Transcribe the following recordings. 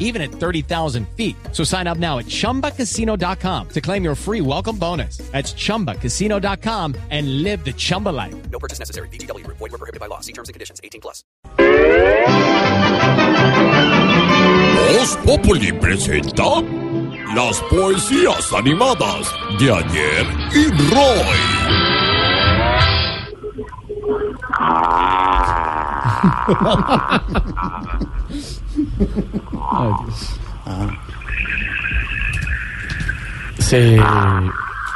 even at 30,000 feet. So sign up now at chumbacasino.com to claim your free welcome bonus. That's chumbacasino.com and live the Chumba life. No purchase necessary. BGW. Void were prohibited by law. See terms and conditions. 18 plus. Voz Populi presenta las poesías animadas de ayer y Roy. Se,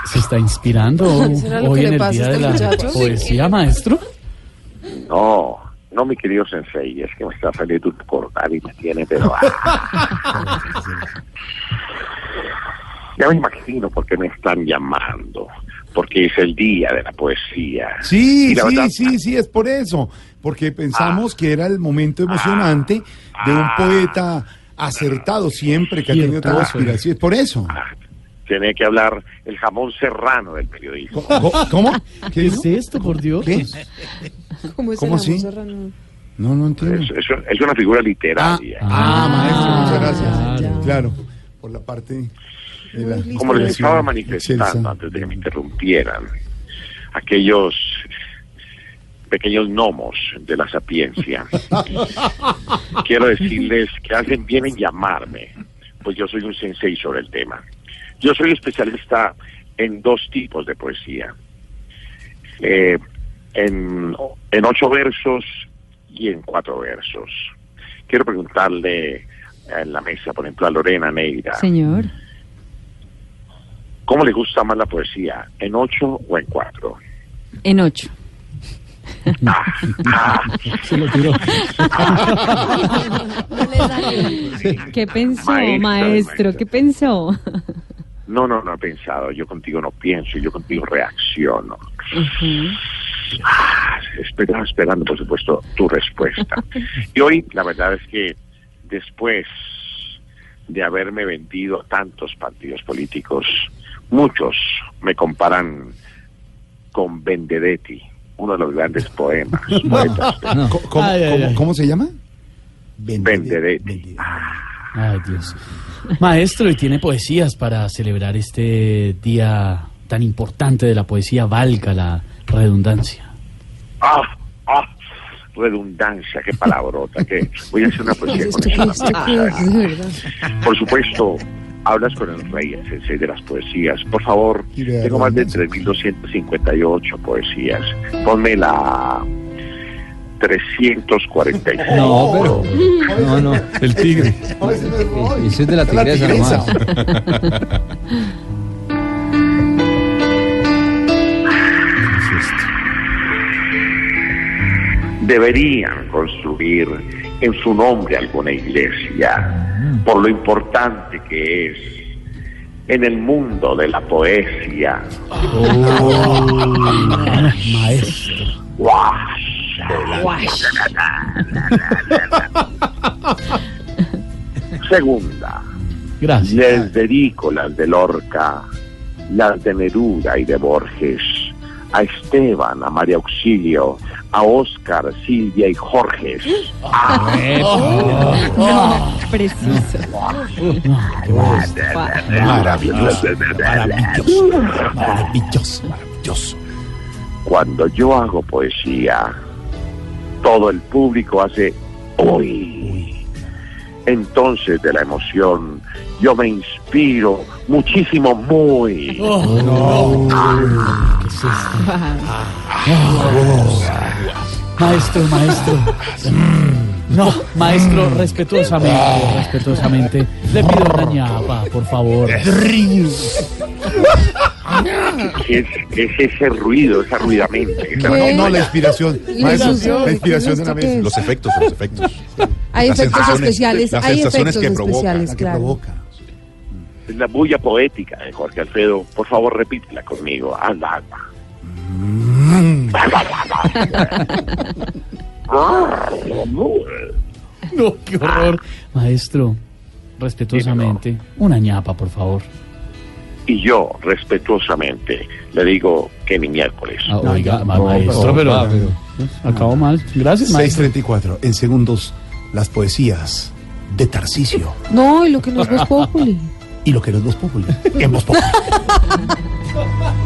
se está inspirando ¿Será lo hoy que en le el pasa día a de este la muchacho? poesía, maestro. No, no, mi querido Sensei, es que me está saliendo un cordal y me tiene, pero... ah. ya me imagino por qué me están llamando, porque es el día de la poesía. Sí, Y la sí, verdad- sí, sí, es por eso. Porque pensamos Ah. que era el momento emocionante de un poeta acertado siempre, que ha tenido Cierto, toda aspiración. Es por eso. Ah, Tiene que hablar el jamón serrano del periodismo. ¿Cómo? ¿Cómo? ¿Qué es esto, por Dios? ¿Qué? ¿Cómo, es ¿Cómo el así? Ramón Serrano? No, no entiendo. Es, es- es una figura Ah, literaria. ah, maestro, muchas gracias. claro. Claro, por la parte de la Como les estaba manifestando excelsa. antes de que me interrumpieran, aquellos pequeños gnomos de la sapiencia, quiero decirles que hacen bien en llamarme, pues yo soy un sensei sobre el tema. Yo soy especialista en dos tipos de poesía, eh, en, en ocho versos y en cuatro versos. Quiero preguntarle en la mesa, por ejemplo, a Lorena Neira. Señor. ¿Cómo le gusta más la poesía? ¿En ocho o en cuatro? En ocho. Se lo tiró. ¿Qué pensó, Maestro, maestro? ¿Qué pensó? No, no, no he pensado. Yo contigo no pienso, yo contigo reacciono. Ah, Esperaba esperando, por supuesto, tu respuesta. Y hoy, la verdad es que después de haberme vendido a tantos partidos políticos, muchos me comparan con Vendedetti, uno de los grandes poemas, poetas. Co- ¿Cómo, Ay, ay, cómo- ay. cómo se llama? Vendedetti. Ay, Dios. Maestro, y tiene poesías para celebrar este día tan importante de la poesía, valga la redundancia. Ah, ah, redundancia, qué palabrota, que voy a hacer una poesía con ¿Esto qué, esa esto qué es? De verdad. Por supuesto, hablas con el rey, el sensei de las poesías. Por favor, Y de tengo más de redundancia. 3.258 poesías. Ponme la 346. No, pero. No, no, el tigre. Es de la Es tigresa tigresa. Deberían construir en su nombre alguna iglesia, por lo importante que es en el mundo de la poesía. Maestro. Segunda. Gracias. Les dedico las de Lorca, las de Neruda y de Borges, a Esteban, a María Auxilio, a Óscar, Silvia y Jorge. Maravilloso. Maravilloso. Maravilloso. Cuando yo hago poesía, todo el público hace uy. Entonces de la emoción yo me inspiro muchísimo muy. ¿Qué es esto? Maestro, maestro. No, maestro, respetuosamente, respetuosamente. Le pido una ñapa, por favor. ¿Qué es, qué es ese ruido, esa ruidamente? esa- No, no, la inspiración. La Maestro, inspiración. la inspiración de ¿Esto la mesa. es? Los efectos, los efectos. Hay Las efectos sensaciones- especiales, las hay sensaciones efectos que provoca, especiales, La que claro. provoca. Es la bulla poética de Jorge Alfredo. Por favor, repítela conmigo. Anda, anda. No, qué horror. Maestro, respetuosamente, una ñapa, por favor. Y yo, respetuosamente, le digo que ni miércoles. Ah, oiga, no, maestro, no, pero, acabó mal. Gracias, maestro. 634. En segundos, las poesías de Tarcisio. No, y lo que no es Populi. Y lo que no es Populi. En Voz Populi.